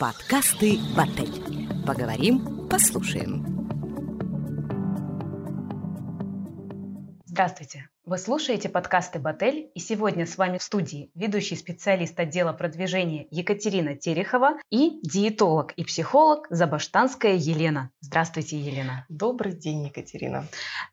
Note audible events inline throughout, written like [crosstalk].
Подкасты «Батель». Поговорим, послушаем. Здравствуйте! Вы слушаете подкасты «Батель» и сегодня с вами в студии ведущий специалист отдела продвижения Екатерина Терехова и диетолог и психолог Забаштанская Елена. Здравствуйте, Елена. Добрый день, Екатерина.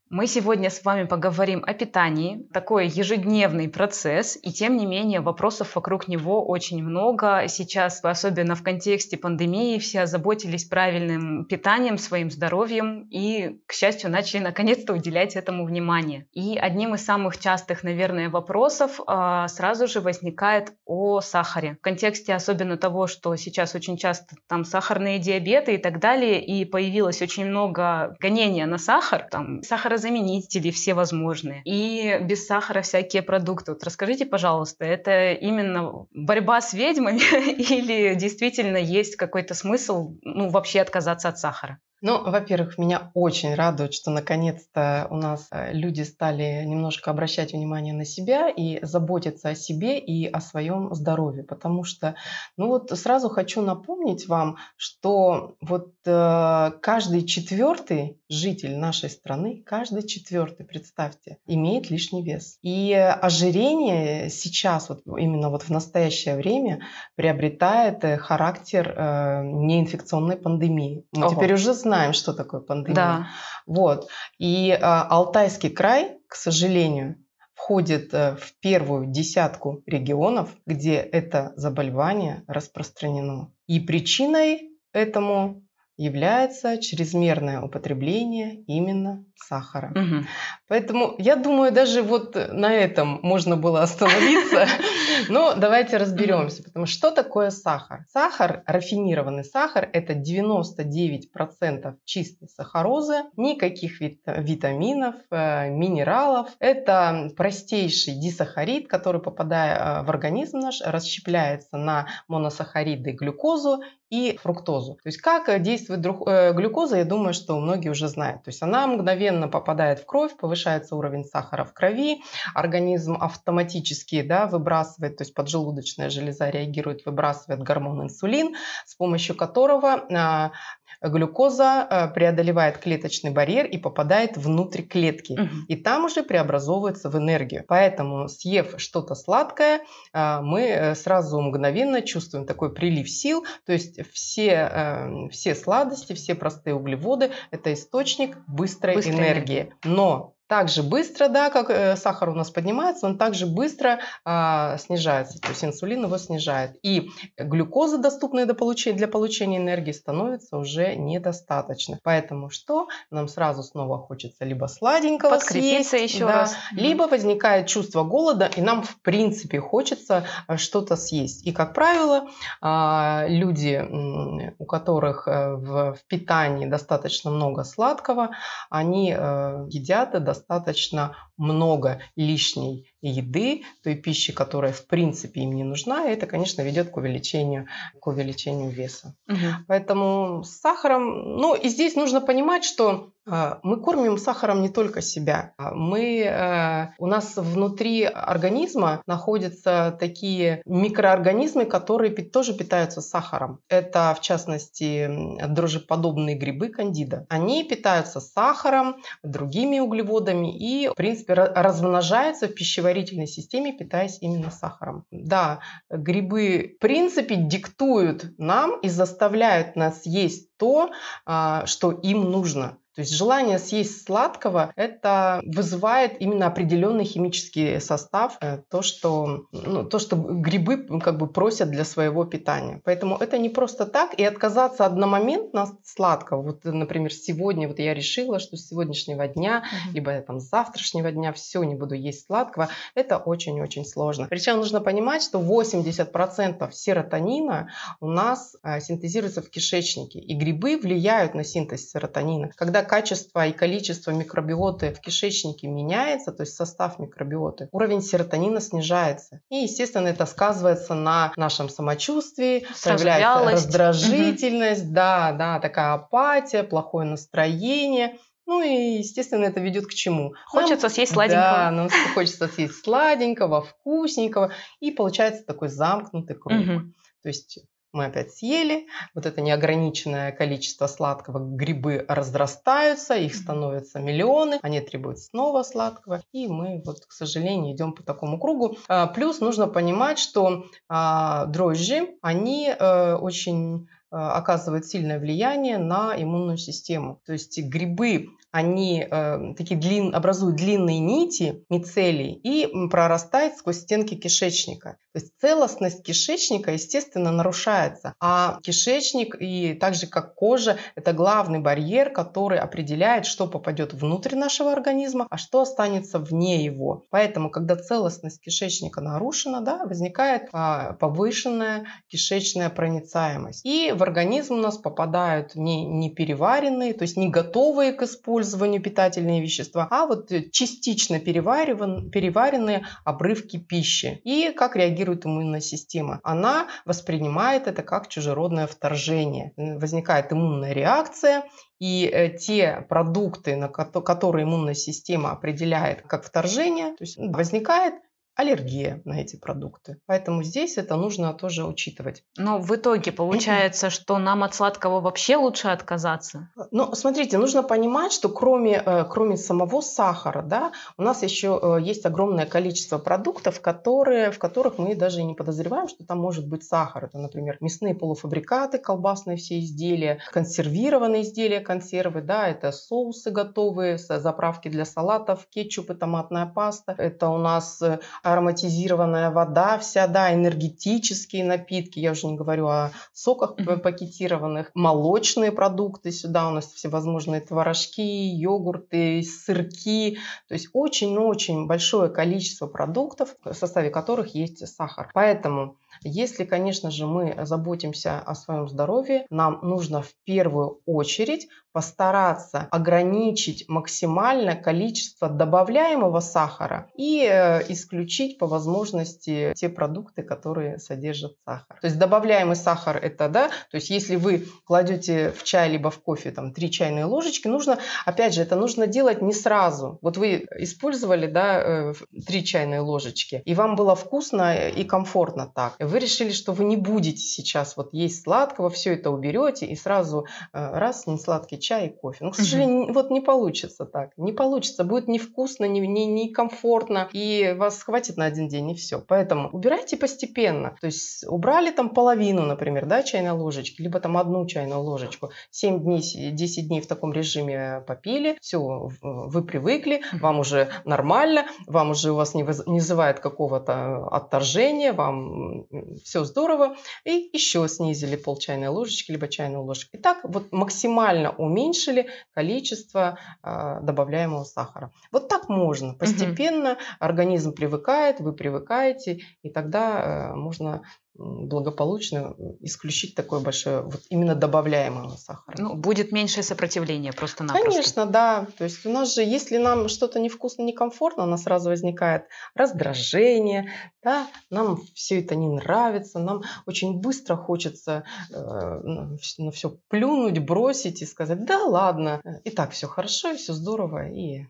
Мы сегодня с вами поговорим о питании. Такой ежедневный процесс, и тем не менее вопросов вокруг него очень много. Сейчас, особенно в контексте пандемии, все озаботились правильным питанием, своим здоровьем и, к счастью, начали наконец-то уделять этому внимание. И одним из самых частых, наверное, вопросов э, сразу же возникает о сахаре. В контексте особенно того, что сейчас очень часто там сахарные диабеты и так далее, и появилось очень много гонения на сахар, там сахар сахарозаменители всевозможные и без сахара всякие продукты. Вот расскажите, пожалуйста, это именно борьба с ведьмами [laughs] или действительно есть какой-то смысл ну, вообще отказаться от сахара? Ну, во-первых, меня очень радует, что наконец-то у нас э, люди стали немножко обращать внимание на себя и заботиться о себе и о своем здоровье. Потому что, ну вот сразу хочу напомнить вам, что вот э, каждый четвертый житель нашей страны, каждый четвертый, представьте, имеет лишний вес. И ожирение сейчас, вот именно вот в настоящее время, приобретает э, характер э, неинфекционной пандемии. Мы Ого. теперь уже знаем, что такое пандемия. Да. Вот. И э, Алтайский край, к сожалению, входит э, в первую десятку регионов, где это заболевание распространено. И причиной этому является чрезмерное употребление именно сахара. Угу. Поэтому я думаю, даже вот на этом можно было остановиться. [laughs] Но давайте разберемся, потому что что такое сахар? Сахар, рафинированный сахар, это 99% чистой сахарозы, никаких витаминов, э, минералов. Это простейший дисахарид, который, попадая э, в организм наш, расщепляется на моносахариды, глюкозу и фруктозу. То есть как действует э, глюкоза, я думаю, что многие уже знают. То есть она мгновенно попадает в кровь, повышается уровень сахара в крови, организм автоматически да, выбрасывает, то есть поджелудочная железа реагирует, выбрасывает гормон инсулин, с помощью которого а, глюкоза э, преодолевает клеточный барьер и попадает внутрь клетки. Угу. И там уже преобразовывается в энергию. Поэтому, съев что-то сладкое, э, мы э, сразу мгновенно чувствуем такой прилив сил. То есть все, все сладости, все простые углеводы – это источник быстрой, быстрой энергии. Но так же быстро, да, как э, сахар у нас поднимается, он также быстро э, снижается, то есть инсулин его снижает. И глюкоза, доступная для получения, для получения энергии, становится уже недостаточно. Поэтому что? Нам сразу снова хочется либо сладенького Подкрепиться съесть, еще да, раз. либо возникает чувство голода, и нам в принципе хочется э, что-то съесть. И, как правило, э, люди, у которых э, в, в питании достаточно много сладкого, они едят достаточно достаточно много лишней еды, той пищи, которая в принципе им не нужна, и это, конечно, ведет к увеличению, к увеличению веса. Угу. Поэтому с сахаром, ну и здесь нужно понимать, что а, мы кормим сахаром не только себя. А мы, э, у нас внутри организма находятся такие микроорганизмы, которые тоже питаются сахаром. Это, в частности, дрожжеподобные грибы кандида. Они питаются сахаром, другими углеводами и, в принципе, размножаются в пищеварительной системе, питаясь именно сахаром. Да, грибы, в принципе, диктуют нам и заставляют нас есть то, а, что им нужно. То есть желание съесть сладкого, это вызывает именно определенный химический состав, э, то, что, ну, то, что грибы как бы просят для своего питания. Поэтому это не просто так, и отказаться одномоментно от сладкого. Вот, например, сегодня вот я решила, что с сегодняшнего дня, mm-hmm. либо там с завтрашнего дня все, не буду есть сладкого, это очень-очень сложно. Причем нужно понимать, что 80% серотонина у нас э, синтезируется в кишечнике, и грибы влияют на синтез серотонина. Когда качество и количество микробиоты в кишечнике меняется, то есть состав микробиоты, уровень серотонина снижается. И, естественно, это сказывается на нашем самочувствии, Сразу вялость. раздражительность, угу. да, да, такая апатия, плохое настроение. Ну и, естественно, это ведет к чему? Хочется нам, съесть сладенького. Да, нам хочется съесть сладенького, вкусненького. И получается такой замкнутый круг. Угу. То есть мы опять съели, вот это неограниченное количество сладкого, грибы разрастаются, их становится миллионы, они требуют снова сладкого, и мы вот, к сожалению, идем по такому кругу. А, плюс нужно понимать, что а, дрожжи, они э, очень э, оказывают сильное влияние на иммунную систему. То есть грибы они э, такие длин, образуют длинные нити, мицелий, и прорастают сквозь стенки кишечника. То есть целостность кишечника, естественно, нарушается. А кишечник, и так же как кожа, это главный барьер, который определяет, что попадет внутрь нашего организма, а что останется вне его. Поэтому, когда целостность кишечника нарушена, да, возникает а, повышенная кишечная проницаемость. И в организм у нас попадают не, не переваренные, то есть не готовые к использованию, использованию питательные вещества, а вот э, частично перевариван, переваренные обрывки пищи. И как реагирует иммунная система? Она воспринимает это как чужеродное вторжение. Возникает иммунная реакция, и э, те продукты, на которые иммунная система определяет как вторжение, то есть возникает аллергия на эти продукты. Поэтому здесь это нужно тоже учитывать. Но в итоге получается, что нам от сладкого вообще лучше отказаться? Ну, смотрите, нужно понимать, что кроме, э, кроме самого сахара, да, у нас еще э, есть огромное количество продуктов, которые, в которых мы даже не подозреваем, что там может быть сахар. Это, например, мясные полуфабрикаты, колбасные все изделия, консервированные изделия, консервы, да, это соусы готовые, заправки для салатов, кетчуп и томатная паста. Это у нас э, ароматизированная вода вся, да, энергетические напитки, я уже не говорю о соках пакетированных, молочные продукты сюда у нас всевозможные творожки, йогурты, сырки, то есть очень-очень большое количество продуктов, в составе которых есть сахар. Поэтому если, конечно же, мы заботимся о своем здоровье, нам нужно в первую очередь постараться ограничить максимальное количество добавляемого сахара и э, исключить по возможности те продукты, которые содержат сахар. То есть добавляемый сахар это, да, то есть если вы кладете в чай либо в кофе там 3 чайные ложечки, нужно, опять же, это нужно делать не сразу. Вот вы использовали, да, 3 э, чайные ложечки, и вам было вкусно и комфортно так. Вы решили, что вы не будете сейчас вот есть сладкого, все это уберете и сразу э, раз, не сладкий чай и кофе. Но, к сожалению, угу. вот не получится так. Не получится. Будет невкусно, не, не, не комфортно. И вас хватит на один день, и все. Поэтому убирайте постепенно. То есть убрали там половину, например, да, чайной ложечки, либо там одну чайную ложечку. 7 дней, 10 дней в таком режиме попили. Все, вы привыкли, вам уже нормально, вам уже у вас не вызывает какого-то отторжения, вам все здорово. И еще снизили пол чайной ложечки, либо чайную ложку. И так вот максимально уменьшили количество э, добавляемого сахара. Вот так можно. Постепенно угу. организм привыкает, вы привыкаете, и тогда э, можно благополучно исключить такое большое, вот именно добавляемого сахара. Ну, будет меньшее сопротивление просто-напросто. Конечно, да. То есть у нас же, если нам что-то невкусно, некомфортно, у нас сразу возникает раздражение, да, нам все это не нравится, нам очень быстро хочется э, на все плюнуть, бросить и сказать, да ладно, и так все хорошо, и все здорово, и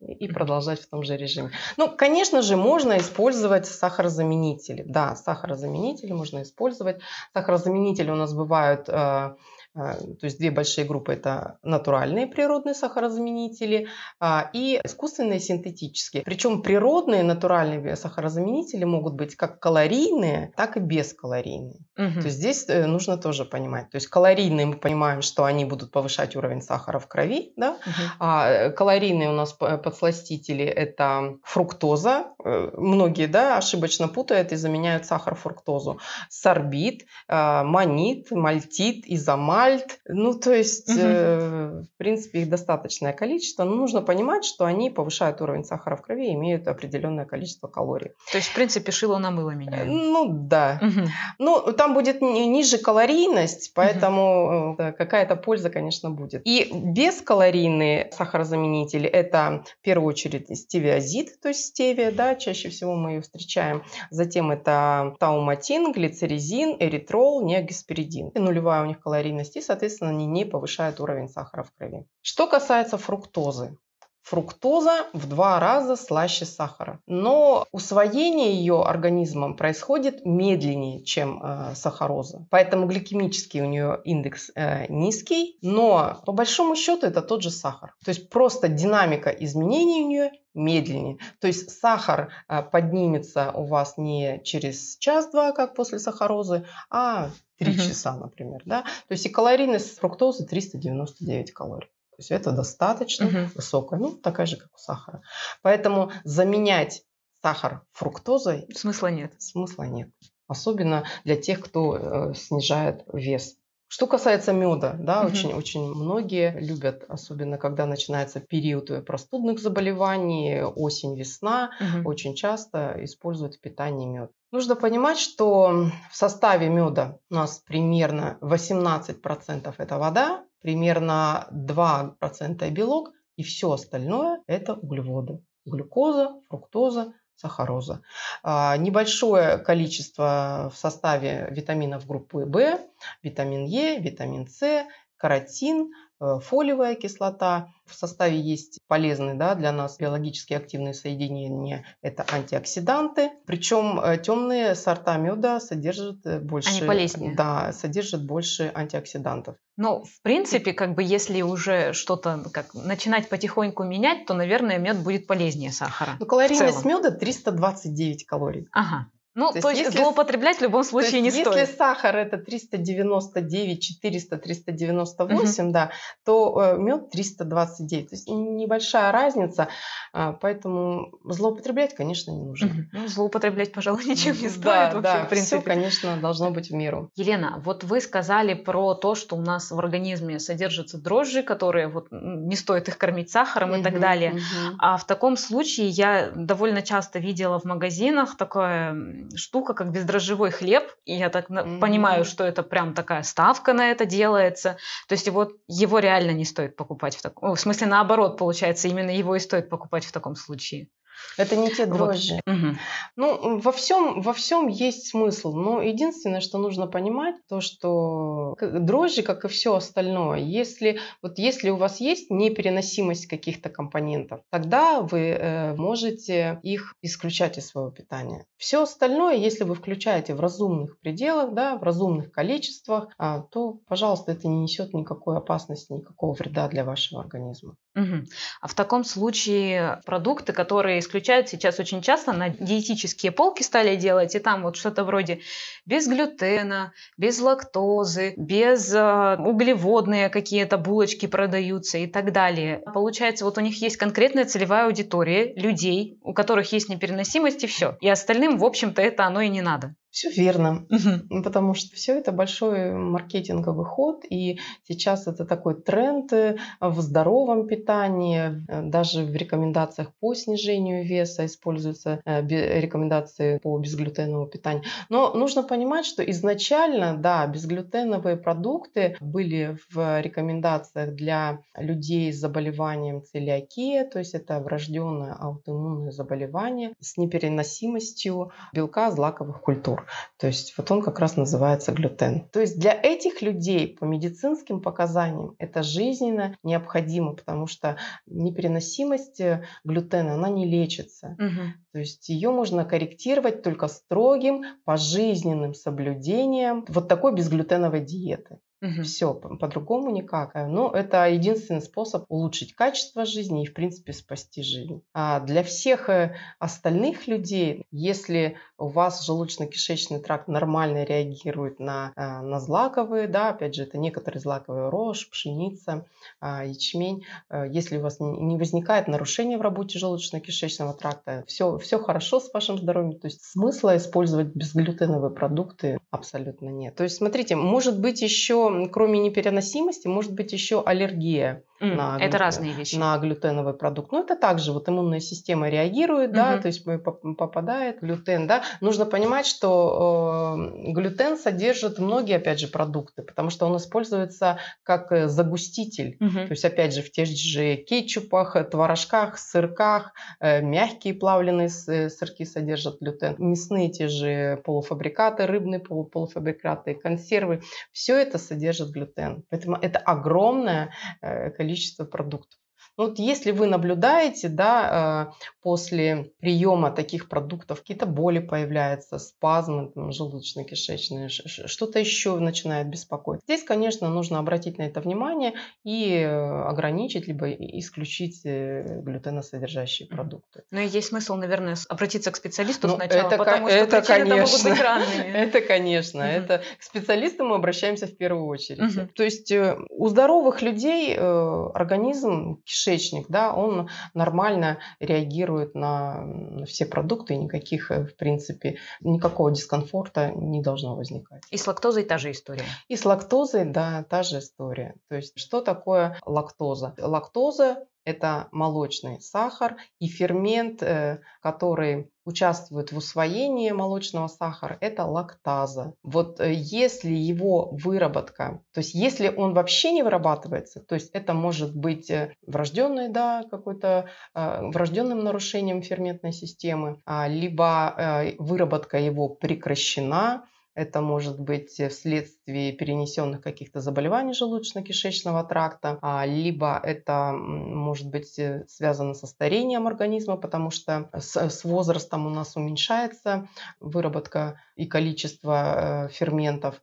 и продолжать в том же режиме. Ну, конечно же, можно использовать сахарозаменители. Да, сахарозаменители можно использовать. Сахарозаменители у нас бывают э, то есть две большие группы – это натуральные природные сахарозаменители а, и искусственные синтетические. Причем природные натуральные сахарозаменители могут быть как калорийные, так и бескалорийные. Угу. То есть здесь э, нужно тоже понимать. То есть калорийные мы понимаем, что они будут повышать уровень сахара в крови, да? угу. а калорийные у нас подсластители – это фруктоза. Э, многие да, ошибочно путают и заменяют сахар фруктозу. Сорбит, манит, мальтит, изомат мальт. Ну, то есть, угу. э, в принципе, их достаточное количество. Но нужно понимать, что они повышают уровень сахара в крови и имеют определенное количество калорий. То есть, в принципе, шило на мыло меняют. Ну, да. Угу. Ну, там будет ниже калорийность, поэтому угу. какая-то польза, конечно, будет. И бескалорийные сахарозаменители – это, в первую очередь, стевиазид, то есть стевия, да, чаще всего мы ее встречаем. Затем это тауматин, глицеризин, эритрол, неогесперидин. Нулевая у них калорийность и, соответственно, они не повышают уровень сахара в крови. Что касается фруктозы, Фруктоза в два раза слаще сахара. Но усвоение ее организмом происходит медленнее, чем э, сахароза. Поэтому гликемический у нее индекс э, низкий, но по большому счету это тот же сахар. То есть просто динамика изменений у нее медленнее. То есть сахар э, поднимется у вас не через час-два, как после сахарозы, а 3 угу. часа, например. Да? То есть и калорийность фруктозы 399 калорий. То есть это достаточно угу. высокая, ну, такая же, как у сахара. Поэтому заменять сахар фруктозой смысла нет. Смысла нет. Особенно для тех, кто э, снижает вес. Что касается меда, да, угу. очень, очень многие любят, особенно когда начинается период простудных заболеваний, осень, весна, угу. очень часто используют в питании мед. Нужно понимать, что в составе меда у нас примерно 18% это вода, примерно 2% белок, и все остальное это углеводы. Глюкоза, фруктоза, сахароза. А, небольшое количество в составе витаминов группы В, витамин Е, витамин С, каротин, фолиевая кислота. В составе есть полезные да, для нас биологически активные соединения. Это антиоксиданты. Причем э, темные сорта меда содержат э, больше, Они полезнее. Да, содержат больше антиоксидантов. Ну, в принципе, как бы если уже что-то как начинать потихоньку менять, то, наверное, мед будет полезнее сахара. Ну, калорийность меда 329 калорий. Ага. Ну, то, то есть, если, злоупотреблять в любом случае есть, не если стоит. Если сахар это 399, 400, 398, угу. да, то э, мед 329. То есть небольшая разница, э, поэтому злоупотреблять, конечно, не нужно. Угу. Ну, злоупотреблять, пожалуй, [laughs] ничем не стоит да, вообще, да, в принципе. Все, конечно, должно быть в меру. Елена, вот вы сказали про то, что у нас в организме содержатся дрожжи, которые вот не стоит их кормить сахаром угу, и так далее. Угу. А в таком случае я довольно часто видела в магазинах такое штука, как бездрожжевой хлеб, и я так mm-hmm. понимаю, что это прям такая ставка на это делается. То есть вот его реально не стоит покупать в таком... В смысле, наоборот, получается, именно его и стоит покупать в таком случае. Это не те дрожжи. Вот. Угу. Ну, во всем, во всем есть смысл. Но единственное, что нужно понимать, то, что дрожжи, как и все остальное, если, вот если у вас есть непереносимость каких-то компонентов, тогда вы э, можете их исключать из своего питания. Все остальное, если вы включаете в разумных пределах, да, в разумных количествах, а, то, пожалуйста, это не несет никакой опасности, никакого вреда для вашего организма. Угу. А в таком случае продукты, которые исключают сейчас очень часто, на диетические полки стали делать, и там вот что-то вроде без глютена, без лактозы, без э, углеводные какие-то булочки продаются и так далее. Получается, вот у них есть конкретная целевая аудитория людей, у которых есть непереносимость и все. И остальным, в общем-то, это оно и не надо. Все верно, угу. потому что все это большой маркетинговый ход, и сейчас это такой тренд э, в здоровом питании, э, даже в рекомендациях по снижению веса используются э, рекомендации по безглютеновому питанию. Но нужно понимать, что изначально, да, безглютеновые продукты были в рекомендациях для людей с заболеванием целиакия, то есть это врожденное аутоиммунное заболевание с непереносимостью белка злаковых культур. То есть вот он как раз называется глютен. То есть для этих людей по медицинским показаниям это жизненно необходимо, потому что непереносимость э, глютена, она не лечится. Угу. То есть ее можно корректировать только строгим пожизненным соблюдением вот такой безглютеновой диеты. Угу. Все, по-другому никак. Э, но это единственный способ улучшить качество жизни и, в принципе, спасти жизнь. А для всех э, остальных людей, если у вас желудочно-кишечный тракт нормально реагирует на, э, на злаковые, да, опять же, это некоторые злаковые рожь, пшеница, а, ячмень, если у вас не возникает нарушение в работе желудочно-кишечного тракта, все, все хорошо с вашим здоровьем, то есть смысла использовать безглютеновые продукты абсолютно нет. То есть, смотрите, может быть еще кроме непереносимости, может быть еще аллергия. Mm, на это разные вещи. На глютеновый продукт. Ну, это также вот иммунная система реагирует, mm-hmm. да, то есть попадает глютен, да. Нужно понимать, что э, глютен содержит многие, опять же, продукты, потому что он используется как э, загуститель. Mm-hmm. То есть, опять же, в тех же кетчупах, творожках, сырках, э, мягкие плавленые э, сырки содержат глютен, мясные те же полуфабрикаты, рыбные полуфабрикаты, консервы, все это содержит глютен. Поэтому это огромное количество количество продуктов. Вот если вы наблюдаете, да, э, после приема таких продуктов какие-то боли появляются, спазмы желудочно-кишечные, что-то еще начинает беспокоить. Здесь, конечно, нужно обратить на это внимание и э, ограничить, либо исключить э, глютеносодержащие продукты. Ну и есть смысл, наверное, обратиться к специалисту ну, сначала, это, потому что это, конечно, могут быть разными. [laughs] Это, конечно. Это к специалисту мы обращаемся в первую очередь. То есть у здоровых людей организм, кишечник, да, он нормально реагирует на все продукты, никаких, э, в принципе, никакого дискомфорта не должно возникать. И с лактозой та же история? И с лактозой, да, та же история. То есть что такое лактоза? Лактоза это молочный сахар и фермент, э, который участвует в усвоении молочного сахара, это лактаза. Вот э, если его выработка, то есть если он вообще не вырабатывается, то есть это может быть э, врожденный, да, какой-то врожденным нарушением ферментной системы, а, либо выработка его прекращена, это может быть вследствие перенесенных каких-то заболеваний желудочно-кишечного тракта, а, либо это может быть э, связано со старением организма, потому что с, с возрастом у нас уменьшается выработка и количество э, ферментов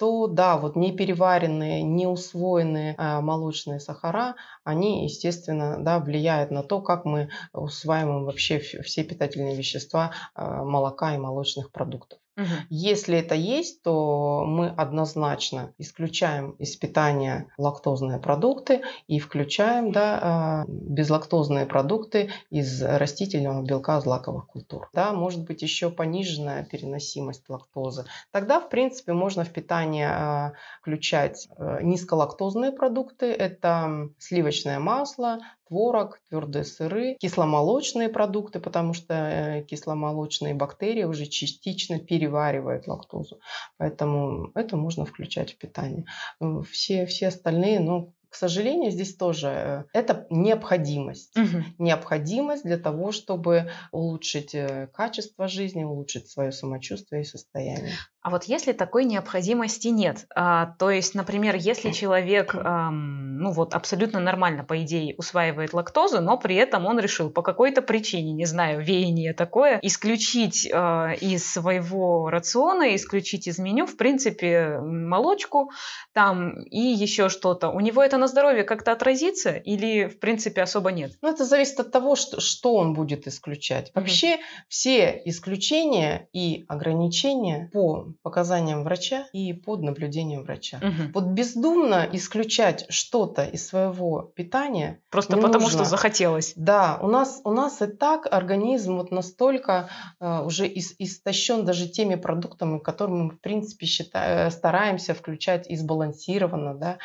то да, вот непереваренные, неусвоенные э, молочные сахара, они, естественно, да, влияют на то, как мы усваиваем вообще все питательные вещества э, молока и молочных продуктов. Угу. Если это есть, то мы однозначно исключаем из питания лактозные продукты и включаем да, э, безлактозные продукты из растительного белка злаковых культур. Да, может быть еще пониженная переносимость лактозы. Тогда, в принципе, можно в питание э, включать э, низколактозные продукты. Это сливочное масло, творог, твердые сыры, кисломолочные продукты, потому что э, кисломолочные бактерии уже частично переваривают лактозу. Поэтому это можно включать в питание. Э, все, все остальные, ну, к сожалению, здесь тоже э, это необходимость. Угу. Необходимость для того, чтобы улучшить качество жизни, улучшить свое самочувствие и состояние. А вот если такой необходимости нет, а, то есть, например, если человек, а, ну вот абсолютно нормально, по идее, усваивает лактозу, но при этом он решил по какой-то причине, не знаю, веяние такое, исключить а, из своего рациона, исключить из меню, в принципе, молочку там и еще что-то, у него это на здоровье как-то отразится или, в принципе, особо нет? Ну, это зависит от того, что, что он будет исключать. Вообще, mm-hmm. все исключения и ограничения по показаниям врача и под наблюдением врача. Угу. Вот бездумно исключать что-то из своего питания просто потому, нужно. что захотелось. Да, у нас у нас и так организм вот настолько э, уже ис, истощен даже теми продуктами, которые мы в принципе считаем, э, стараемся включать и сбалансированно, да,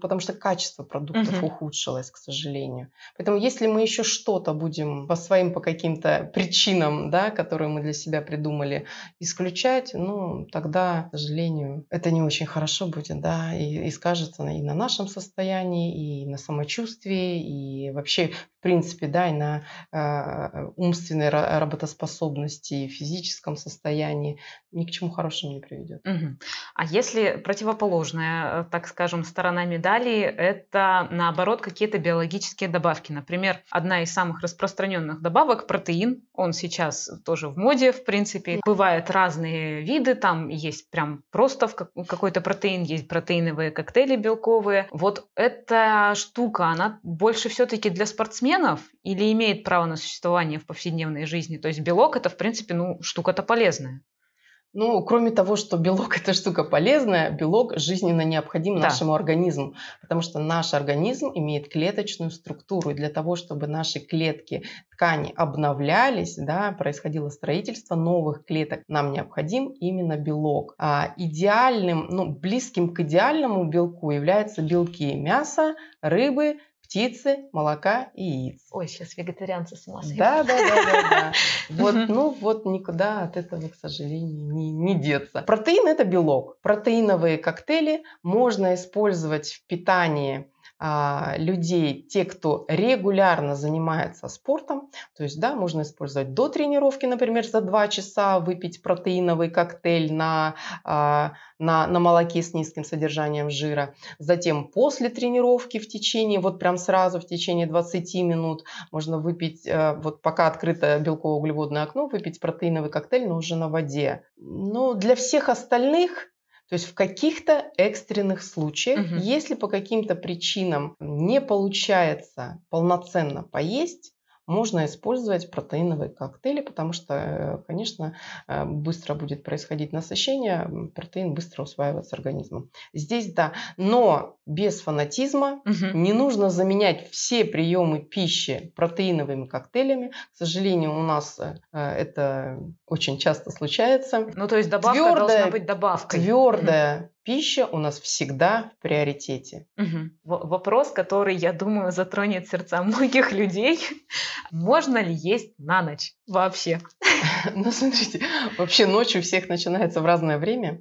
потому что качество продуктов угу. ухудшилось, к сожалению. Поэтому если мы еще что-то будем по своим по каким-то причинам, да, которые мы для себя придумали, исключать, ну тогда, к сожалению, это не очень хорошо будет, да, и, и скажется и на нашем состоянии, и на самочувствии, и вообще, в принципе, да, и на э, умственной работоспособности, и физическом состоянии, ни к чему хорошему не приведет. Угу. А если противоположная, э, так скажем, сторона медали, это наоборот какие-то биологические добавки. Например, одна из самых распространенных добавок протеин, он сейчас тоже в моде, в принципе. Бывают разные виды, там есть прям просто в какой-то протеин, есть протеиновые коктейли белковые. Вот эта штука, она больше все-таки для спортсменов или имеет право на существование в повседневной жизни? То есть белок это, в принципе, ну, штука-то полезная. Ну, кроме того, что белок – это штука полезная, белок жизненно необходим да. нашему организму, потому что наш организм имеет клеточную структуру, и для того, чтобы наши клетки, ткани обновлялись, да, происходило строительство новых клеток, нам необходим именно белок. А идеальным, ну, близким к идеальному белку являются белки мяса, рыбы, птицы, молока и яиц. Ой, сейчас вегетарианцы с ума Да, да, да, да, да. [laughs] Вот, ну вот никуда от этого, к сожалению, не, не деться. Протеин – это белок. Протеиновые коктейли можно использовать в питании людей, те, кто регулярно занимается спортом, то есть, да, можно использовать до тренировки, например, за 2 часа выпить протеиновый коктейль на, а, на, на молоке с низким содержанием жира. Затем после тренировки в течение, вот прям сразу в течение 20 минут можно выпить, э, вот пока открыто белково-углеводное окно, выпить протеиновый коктейль, но уже на воде. Но для всех остальных то есть в каких-то экстренных случаях, угу. если по каким-то причинам не получается полноценно поесть, можно использовать протеиновые коктейли, потому что, э, конечно, э, быстро будет происходить насыщение, протеин быстро усваивается организмом. Здесь да, но без фанатизма угу. не нужно заменять все приемы пищи протеиновыми коктейлями. К сожалению, у нас э, это очень часто случается. Ну, то есть добавка твердая, должна быть добавкой. Твердая пища у нас всегда в приоритете. Угу. Вопрос, который, я думаю, затронет сердца [laughs] многих людей. Можно ли есть на ночь вообще? [laughs] Ну, смотрите, вообще ночь у всех начинается в разное время.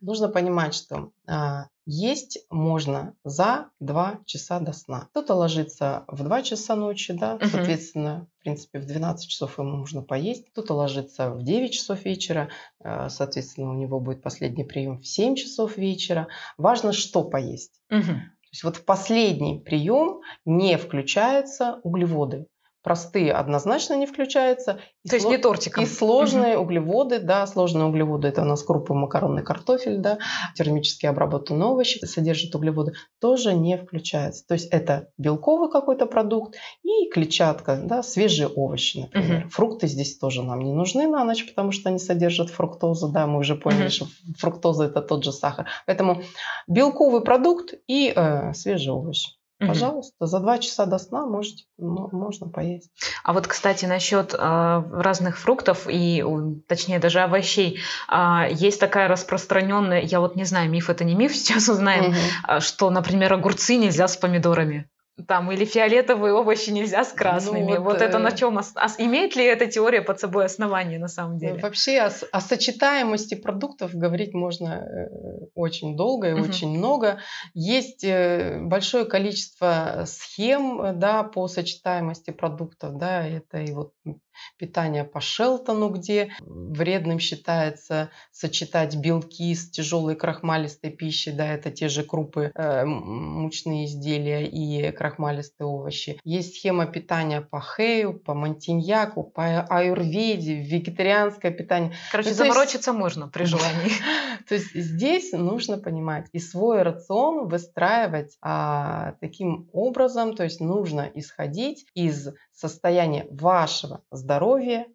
Нужно понимать, что а, есть можно за 2 часа до сна. Кто-то ложится в 2 часа ночи, да, угу. соответственно, в принципе, в 12 часов ему нужно поесть. Кто-то ложится в 9 часов вечера, э, соответственно, у него будет последний прием в 7 часов вечера. Важно, что поесть. Угу. То есть вот в последний прием не включаются углеводы простые однозначно не включаются. То есть не тортиком. И сложные угу. углеводы, да, сложные углеводы, это у нас крупы, макаронный картофель, да, термически обработанные овощи содержат углеводы, тоже не включаются. То есть это белковый какой-то продукт и клетчатка, да, свежие овощи, например. Угу. Фрукты здесь тоже нам не нужны на ночь, потому что они содержат фруктозу, да, мы уже поняли, угу. что фруктоза это тот же сахар. Поэтому белковый продукт и э, свежие овощи. Пожалуйста, за два часа до сна можете, можно поесть. А вот, кстати, насчет э, разных фруктов и, точнее, даже овощей, э, есть такая распространенная, я вот не знаю, миф это не миф, [laughs] сейчас узнаем, угу. что, например, огурцы нельзя с помидорами там или фиолетовые овощи нельзя с красными. Ну, вот, вот это на э, чем? Ос... Имеет ли эта теория под собой основание на самом деле? Вообще о, о сочетаемости продуктов говорить можно э, очень долго и угу. очень много. Есть э, большое количество схем да, по сочетаемости продуктов. Да, это и вот питания по Шелтону, где вредным считается сочетать белки с тяжелой крахмалистой пищей, да, это те же крупы, э, мучные изделия и крахмалистые овощи. Есть схема питания по Хею, по Монтиньяку, по Аюрведе, вегетарианское питание. Короче, ну, заморочиться есть... можно при [laughs] желании. То есть здесь нужно понимать и свой рацион выстраивать а, таким образом, то есть нужно исходить из состояния вашего здоровья,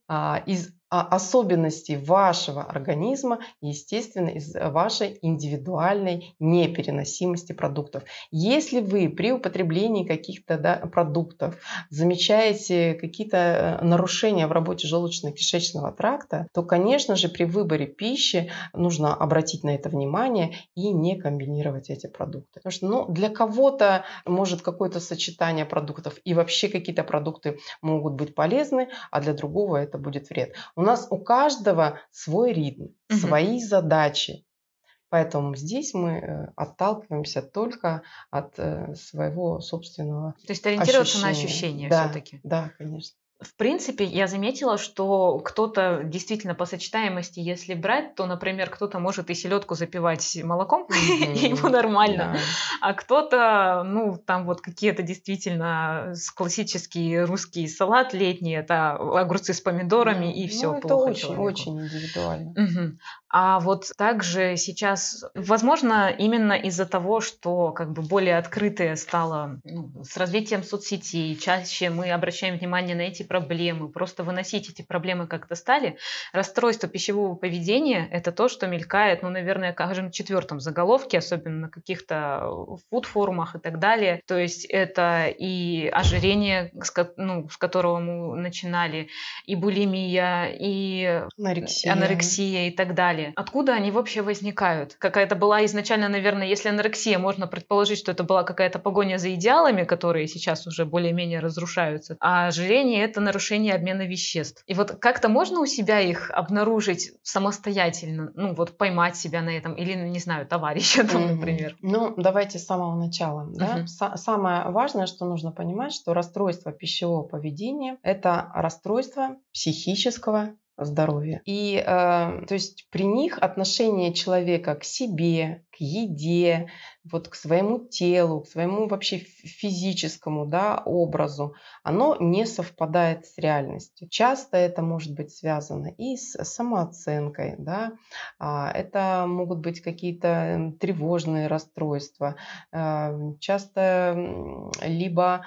а, из особенностей вашего организма, естественно, из вашей индивидуальной непереносимости продуктов. Если вы при употреблении каких-то да, продуктов замечаете какие-то э, нарушения в работе желудочно-кишечного тракта, то, конечно же, при выборе пищи нужно обратить на это внимание и не комбинировать эти продукты. Потому что ну, для кого-то может какое-то сочетание продуктов и вообще какие-то продукты могут быть полезны, а для другого это будет вред. У нас у каждого свой ритм, угу. свои задачи. Поэтому здесь мы э, отталкиваемся только от э, своего собственного. То есть ориентироваться ощущения. на ощущения да, все-таки. Да, конечно. В принципе, я заметила, что кто-то действительно по сочетаемости, если брать, то, например, кто-то может и селедку запивать молоком, [laughs] и ему нормально, а кто-то, ну, там вот какие-то действительно классический русский салат летний, это огурцы с помидорами, и все ну, плохо Это очень, очень индивидуально. А вот также сейчас, возможно, именно из-за того, что как бы более открытое стало ну, с развитием соцсетей, чаще мы обращаем внимание на эти проблемы, просто выносить эти проблемы как-то стали. Расстройство пищевого поведения – это то, что мелькает, ну, наверное, в четвертом заголовке, особенно на каких-то фуд-форумах и так далее. То есть это и ожирение, с, ну, с которого мы начинали, и булимия, и анорексия, анорексия и так далее. Откуда они вообще возникают? Какая-то была изначально, наверное, если анорексия, можно предположить, что это была какая-то погоня за идеалами, которые сейчас уже более-менее разрушаются. А ожирение это, нарушение обмена веществ. И вот как-то можно у себя их обнаружить самостоятельно, ну вот поймать себя на этом или, не знаю, товарища там, mm-hmm. например? Ну, давайте с самого начала. Да? Mm-hmm. Самое важное, что нужно понимать, что расстройство пищевого поведения – это расстройство психического здоровья. И э, то есть при них отношение человека к себе, к еде, вот к своему телу, к своему вообще физическому да, образу, оно не совпадает с реальностью. Часто это может быть связано и с самооценкой, да, а, это могут быть какие-то тревожные расстройства, э, часто либо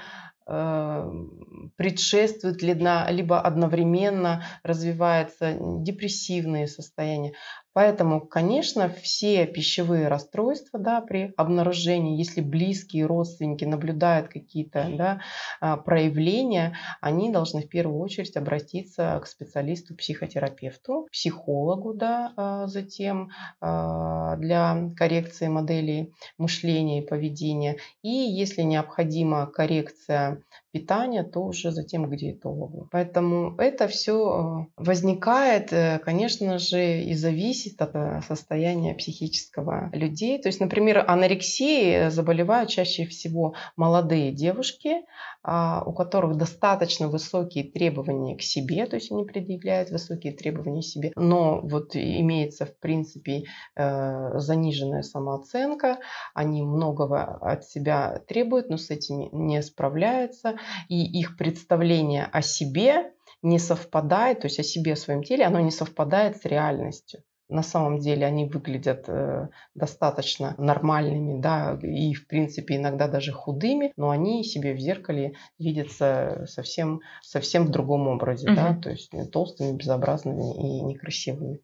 предшествует либо одновременно развиваются депрессивные состояния. Поэтому, конечно, все пищевые расстройства да, при обнаружении, если близкие родственники наблюдают какие-то да, а, проявления, они должны в первую очередь обратиться к специалисту-психотерапевту, психологу, да, а, затем а, для коррекции моделей мышления и поведения. И если необходима коррекция питания, то уже затем к диетологу. Поэтому это все возникает, э, конечно же, и зависит от э, состояния психического людей. То есть, например, анорексией заболевают чаще всего молодые девушки, а, у которых достаточно высокие требования к себе, то есть они предъявляют высокие требования к себе, но вот имеется в принципе э, заниженная самооценка, они многого от себя требуют, но с этим не справляются, и их представление о себе не совпадает, то есть о себе, о своем теле, оно не совпадает с реальностью на самом деле они выглядят э, достаточно нормальными, да, и в принципе иногда даже худыми, но они себе в зеркале видятся совсем, совсем в другом образе, угу. да, то есть толстыми, безобразными и некрасивыми.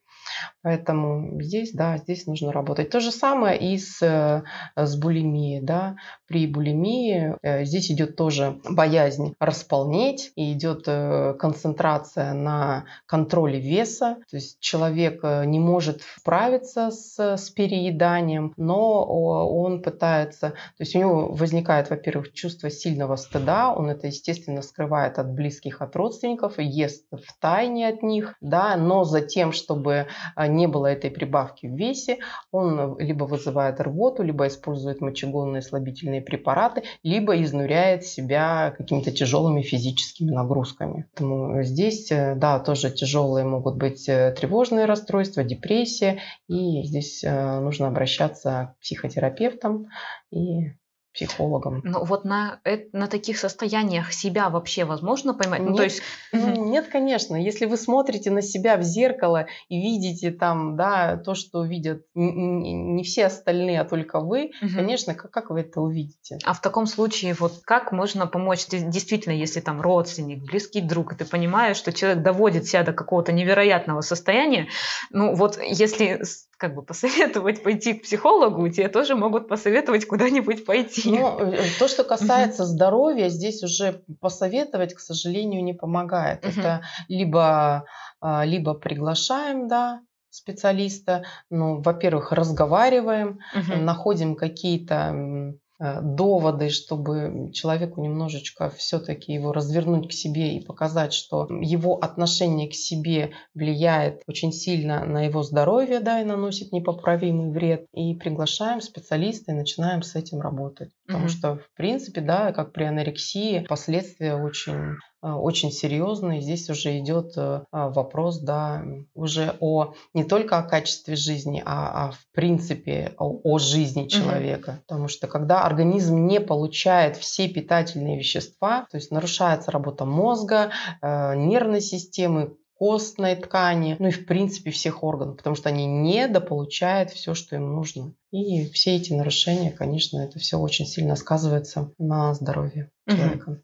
Поэтому здесь, да, здесь нужно работать. То же самое и с, э, с булимией, да. При булимии э, здесь идет тоже боязнь располнеть, и идет э, концентрация на контроле веса. То есть человек не может справиться с, с перееданием, но он пытается, то есть у него возникает, во-первых, чувство сильного стыда, он это, естественно, скрывает от близких, от родственников, ест в тайне от них, да, но затем, чтобы не было этой прибавки в весе, он либо вызывает рвоту, либо использует мочегонные слабительные препараты, либо изнуряет себя какими-то тяжелыми физическими нагрузками. Поэтому здесь, э, да, тоже тяжелые могут быть э, тревожные расстройства, депрессия, и здесь э, нужно обращаться к психотерапевтам и психологом. Ну вот на, на таких состояниях себя вообще возможно поймать? Нет, ну, то есть... нет, конечно. Если вы смотрите на себя в зеркало и видите там, да, то, что видят не все остальные, а только вы, угу. конечно, как, как вы это увидите? А в таком случае вот как можно помочь? Действительно, если там родственник, близкий друг, и ты понимаешь, что человек доводит себя до какого-то невероятного состояния, ну вот если как бы посоветовать пойти к психологу, тебе тоже могут посоветовать куда-нибудь пойти. Ну, э, то, что касается здоровья, здесь уже посоветовать, к сожалению, не помогает. Это либо, а, либо приглашаем, да, специалиста, ну, во-первых, разговариваем, находим какие-то Э, доводы, чтобы человеку немножечко все-таки его развернуть к себе и показать, что его отношение к себе влияет очень сильно на его здоровье, да, и наносит непоправимый вред. И приглашаем специалиста и начинаем с этим работать. Потому mm-hmm. что, в принципе, да, как при анорексии, последствия очень Э, очень серьезный. Здесь уже идет э, вопрос, да, уже о не только о качестве жизни, а, а в принципе о, о жизни человека. Угу. Потому что когда организм не получает все питательные вещества, то есть нарушается работа мозга, э, нервной системы, костной ткани, ну и в принципе всех органов, потому что они недополучают все, что им нужно. И все эти нарушения, конечно, это все очень сильно сказывается на здоровье человека.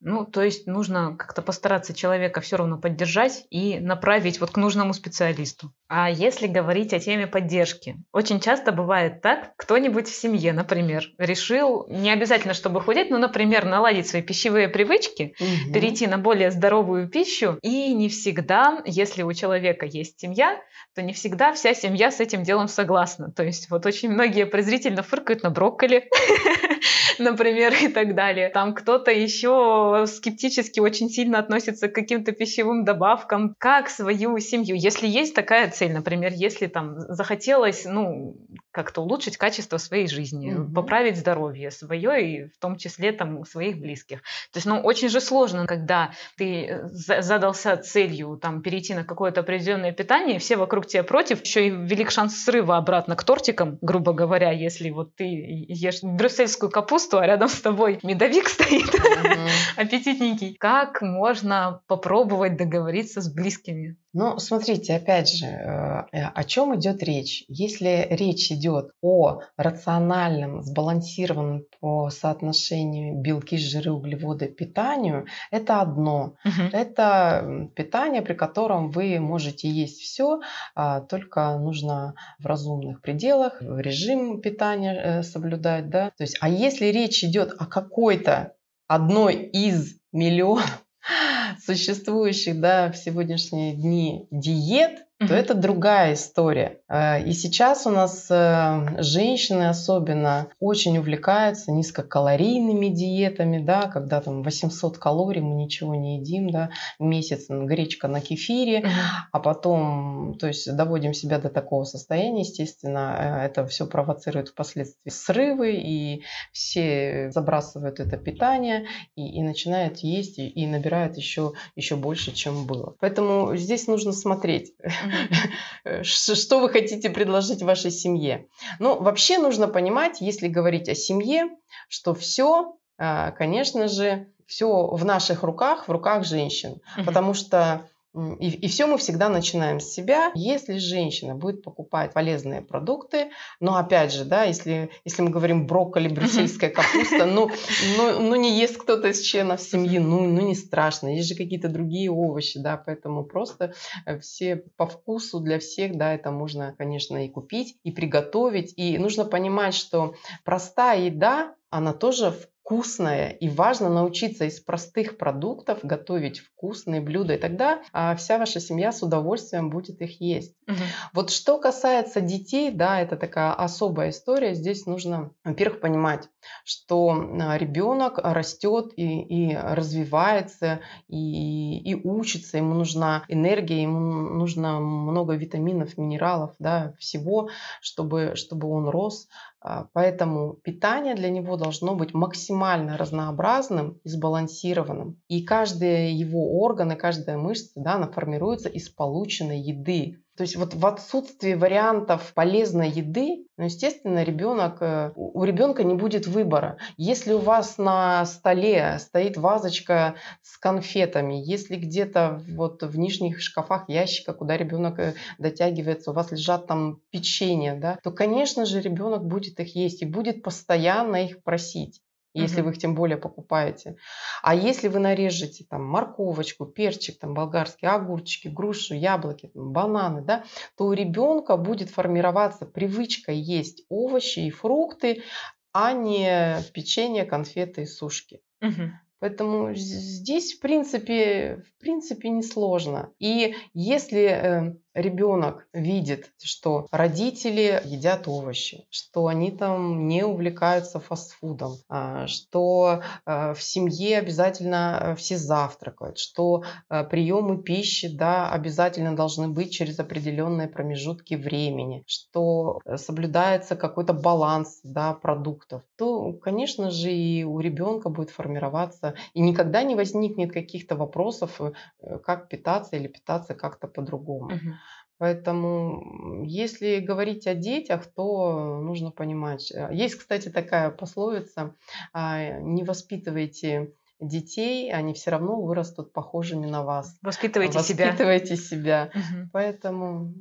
Ну, то есть нужно как-то постараться человека все равно поддержать и направить вот к нужному специалисту. А если говорить о теме поддержки, очень часто бывает так, кто-нибудь в семье, например, решил не обязательно, чтобы худеть, но, например, наладить свои пищевые привычки, угу. перейти на более здоровую пищу, и не всегда, если у человека есть семья, то не всегда вся семья с этим делом согласна. То есть вот очень многие презрительно фыркают на брокколи, [laughs] [laughs] например, и так далее. Там кто-то еще скептически очень сильно относится к каким-то пищевым добавкам. Как свою семью, если есть такая цель, например, если там захотелось, ну, как-то улучшить качество своей жизни, mm-hmm. поправить здоровье свое и в том числе там своих близких. То есть, ну, очень же сложно, когда ты задался целью там перейти на какое-то определенное питание, все вокруг тебя против, еще и велик шанс срыва обратно к тортикам, грубо говоря, если вот ты ешь брюссельскую капусту, а рядом с тобой медовик [laughs] стоит, mm-hmm. аппетитненький. Как можно попробовать договориться с близкими? Ну, смотрите, опять же, э, о чем идет речь? Если речь идет о рациональном, сбалансированном по соотношению белки, жиры, углеводы питанию, это одно. Угу. Это питание, при котором вы можете есть все, а, только нужно в разумных пределах, режим питания э, соблюдать, да. То есть, а если речь идет о какой-то одной из миллионов существующих да, в сегодняшние дни диет, то это другая история. Э, и сейчас у нас э, женщины особенно очень увлекаются низкокалорийными диетами, да, когда там 800 калорий мы ничего не едим, да, месяц гречка на кефире, а потом, то есть доводим себя до такого состояния, естественно, э, это все провоцирует впоследствии срывы, и все забрасывают это питание и, и начинают есть и, и набирают еще, еще больше, чем было. Поэтому здесь нужно смотреть. [laughs] Что вы хотите предложить вашей семье? Ну, вообще нужно понимать, если говорить о семье, что все, а, конечно же, все в наших руках, в руках женщин. Потому что и, и все мы всегда начинаем с себя. Если женщина будет покупать полезные продукты, но опять же, да, если, если мы говорим брокколи, брюссельская капуста, ну, ну, ну не ест кто-то из членов семьи, ну, ну не страшно. Есть же какие-то другие овощи, да, поэтому просто э, все по вкусу для всех, да, это можно, конечно, и купить, и приготовить. И нужно понимать, что простая еда, она тоже вкусное. И важно научиться из простых продуктов готовить вкусные блюда. И тогда а, вся ваша семья с удовольствием будет их есть. Угу. Вот что касается детей, да, это такая особая история. Здесь нужно, во-первых, понимать, что а, ребенок растет и, и развивается, и, и учится. Ему нужна энергия, ему нужно много витаминов, минералов, да, всего, чтобы, чтобы он рос. А, поэтому питание для него должно быть максимально разнообразным и сбалансированным. И каждый его орган каждая мышца да, она формируется из полученной еды. То есть вот в отсутствии вариантов полезной еды, ну, естественно, ребенок, э, у ребенка не будет выбора. Если у вас на столе стоит вазочка с конфетами, если где-то вот в нижних шкафах ящика, куда ребенок э, дотягивается, у вас лежат там печенье, да, то, конечно же, ребенок будет их есть и будет постоянно их просить если угу. вы их тем более покупаете. А если вы нарежете там морковочку, перчик, там болгарские огурчики, грушу, яблоки, там, бананы, да, то у ребенка будет формироваться привычка есть овощи и фрукты, а не печенье, конфеты и сушки. Угу. Поэтому здесь, в принципе, в принципе, несложно. И если э, ребенок видит, что родители едят овощи, что они там не увлекаются фастфудом, а, что э, в семье обязательно э, все завтракают, что э, приемы пищи да, обязательно должны быть через определенные промежутки времени, что соблюдается какой-то баланс да, продуктов, то, конечно же, и у ребенка будет формироваться, и никогда не возникнет каких-то вопросов, как питаться или питаться как-то по-другому. Угу. Поэтому, если говорить о детях, то нужно понимать. Э, есть, кстати, такая пословица: а, не воспитывайте детей, они все равно вырастут похожими на вас. Воспитывайте, себя. Воспитывайте себя. Угу. Поэтому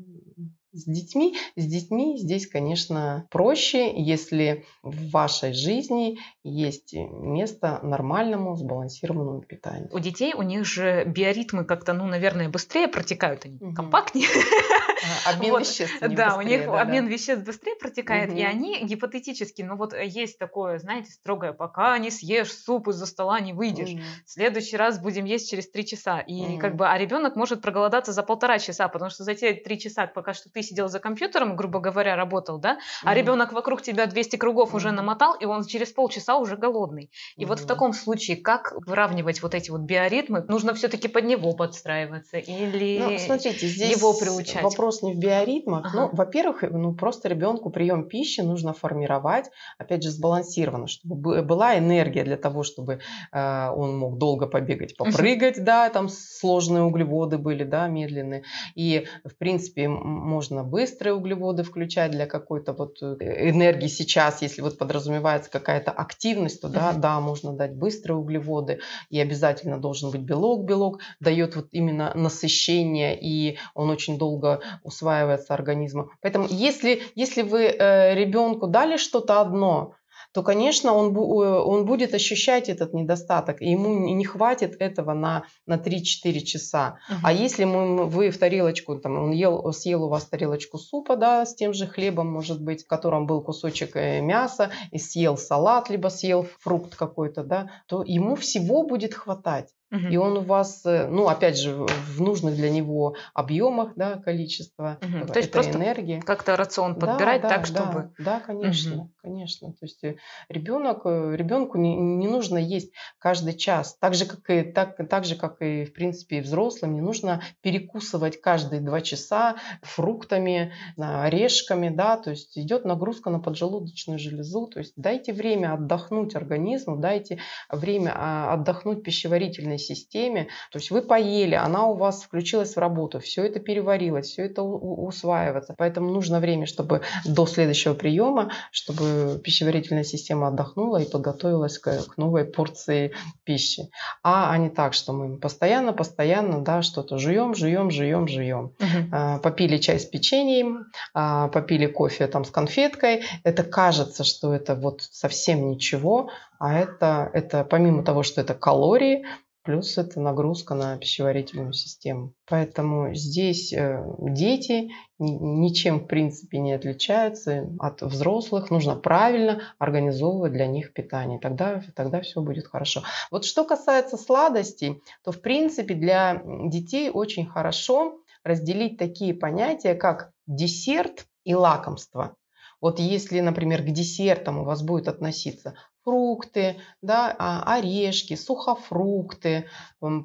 с детьми, с детьми здесь, конечно, проще, если в вашей жизни есть место нормальному сбалансированному питанию. У детей у них же биоритмы как-то, ну, наверное, быстрее протекают, они угу. компактнее. [laughs] Обмен вот. веществ. Да, быстрее, у них да, обмен да. веществ быстрее протекает, угу. и они гипотетически, ну вот есть такое, знаете, строгое, пока не съешь суп из-за стола, не выйдешь. Угу. В следующий раз будем есть через три часа. И угу. как бы, а ребенок может проголодаться за полтора часа, потому что за те три часа, пока что ты сидел за компьютером, грубо говоря, работал, да, а ребенок вокруг тебя 200 кругов mm-hmm. уже намотал, и он через полчаса уже голодный. И mm-hmm. вот в таком случае, как выравнивать вот эти вот биоритмы? Нужно все-таки под него подстраиваться или ну, смотрите, здесь его приучать? Вопрос не в биоритмах. Ага. Ну, во-первых, ну, просто ребенку прием пищи нужно формировать, опять же, сбалансированно, чтобы была энергия для того, чтобы э, он мог долго побегать, попрыгать, да, там сложные углеводы были, да, медленные. И, в принципе, можно быстрые углеводы включать для какой-то вот э, энергии сейчас, если вот подразумевается какая-то активность, то да, да, можно дать быстрые углеводы, и обязательно должен быть белок. Белок дает вот именно насыщение, и он очень долго усваивается организмом. Поэтому если, если вы э, ребенку дали что-то одно, то, конечно, он, он будет ощущать этот недостаток, и ему не хватит этого на, на 3-4 часа. Угу. А если мы, вы в тарелочку, там, он ел, съел у вас тарелочку супа, да, с тем же хлебом, может быть, в котором был кусочек э, мяса, и съел салат, либо съел фрукт какой-то, да, то ему всего будет хватать. Угу. И он у вас, э, ну, опять же, в нужных для него объемах, да, количество угу. То есть просто энергии. как-то рацион подбирать да, да, так, чтобы... Да, да конечно, угу. конечно. То есть э, ребенок, ребенку не, не нужно есть каждый час. Так же, как и, так, так же, как и, в принципе, и взрослым, не нужно перекусывать каждые два часа фруктами, орешками, да, то есть идет нагрузка на поджелудочную железу. То есть дайте время отдохнуть организму, дайте время а, отдохнуть пищеварительной системе. То есть вы поели, она у вас включилась в работу, все это переварилось, все это усваивается. Поэтому нужно время, чтобы до следующего приема, чтобы пищеварительная система отдохнула и подготовилась к, к новой порции пищи. А, а не так, что мы постоянно, постоянно, да, что-то жуем, жуем, жуем, жуем. Угу. попили чай с печеньем, а, попили кофе там с конфеткой. Это кажется, что это вот совсем ничего, а это, это помимо того, что это калории, Плюс это нагрузка на пищеварительную систему. Поэтому здесь э, дети ничем в принципе не отличаются от взрослых. Нужно правильно организовывать для них питание. Тогда, тогда все будет хорошо. Вот что касается сладостей, то в принципе для детей очень хорошо разделить такие понятия, как десерт и лакомство. Вот если, например, к десертам у вас будет относиться фрукты, да, а, орешки, сухофрукты,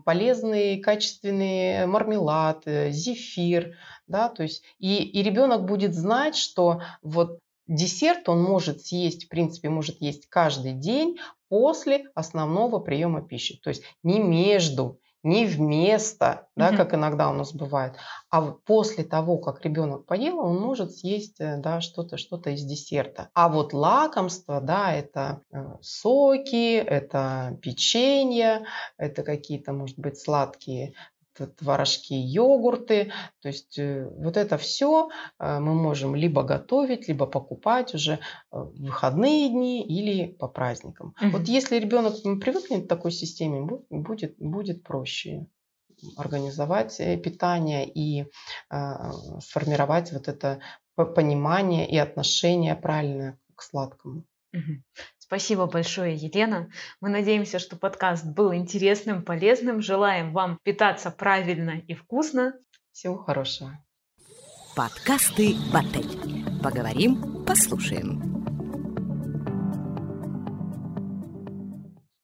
полезные качественные мармелады, зефир, да, то есть и, и ребенок будет знать, что вот десерт он может съесть, в принципе, может есть каждый день после основного приема пищи, то есть не между не вместо, да, mm-hmm. как иногда у нас бывает, а после того, как ребенок поел, он может съесть э, да, что-то что из десерта. А вот лакомство, да, это э, соки, это печенье, это какие-то, может быть, сладкие творожки, йогурты. То есть э, вот это все э, мы можем либо готовить, либо покупать уже э, в выходные дни или по праздникам. Угу. Вот если ребенок привыкнет к такой системе, будет, будет проще организовать питание и сформировать вот это понимание и отношение правильное к сладкому. Угу. Спасибо большое, Елена. Мы надеемся, что подкаст был интересным, полезным. Желаем вам питаться правильно и вкусно. Всего хорошего. Подкасты «Баттель». Поговорим, послушаем.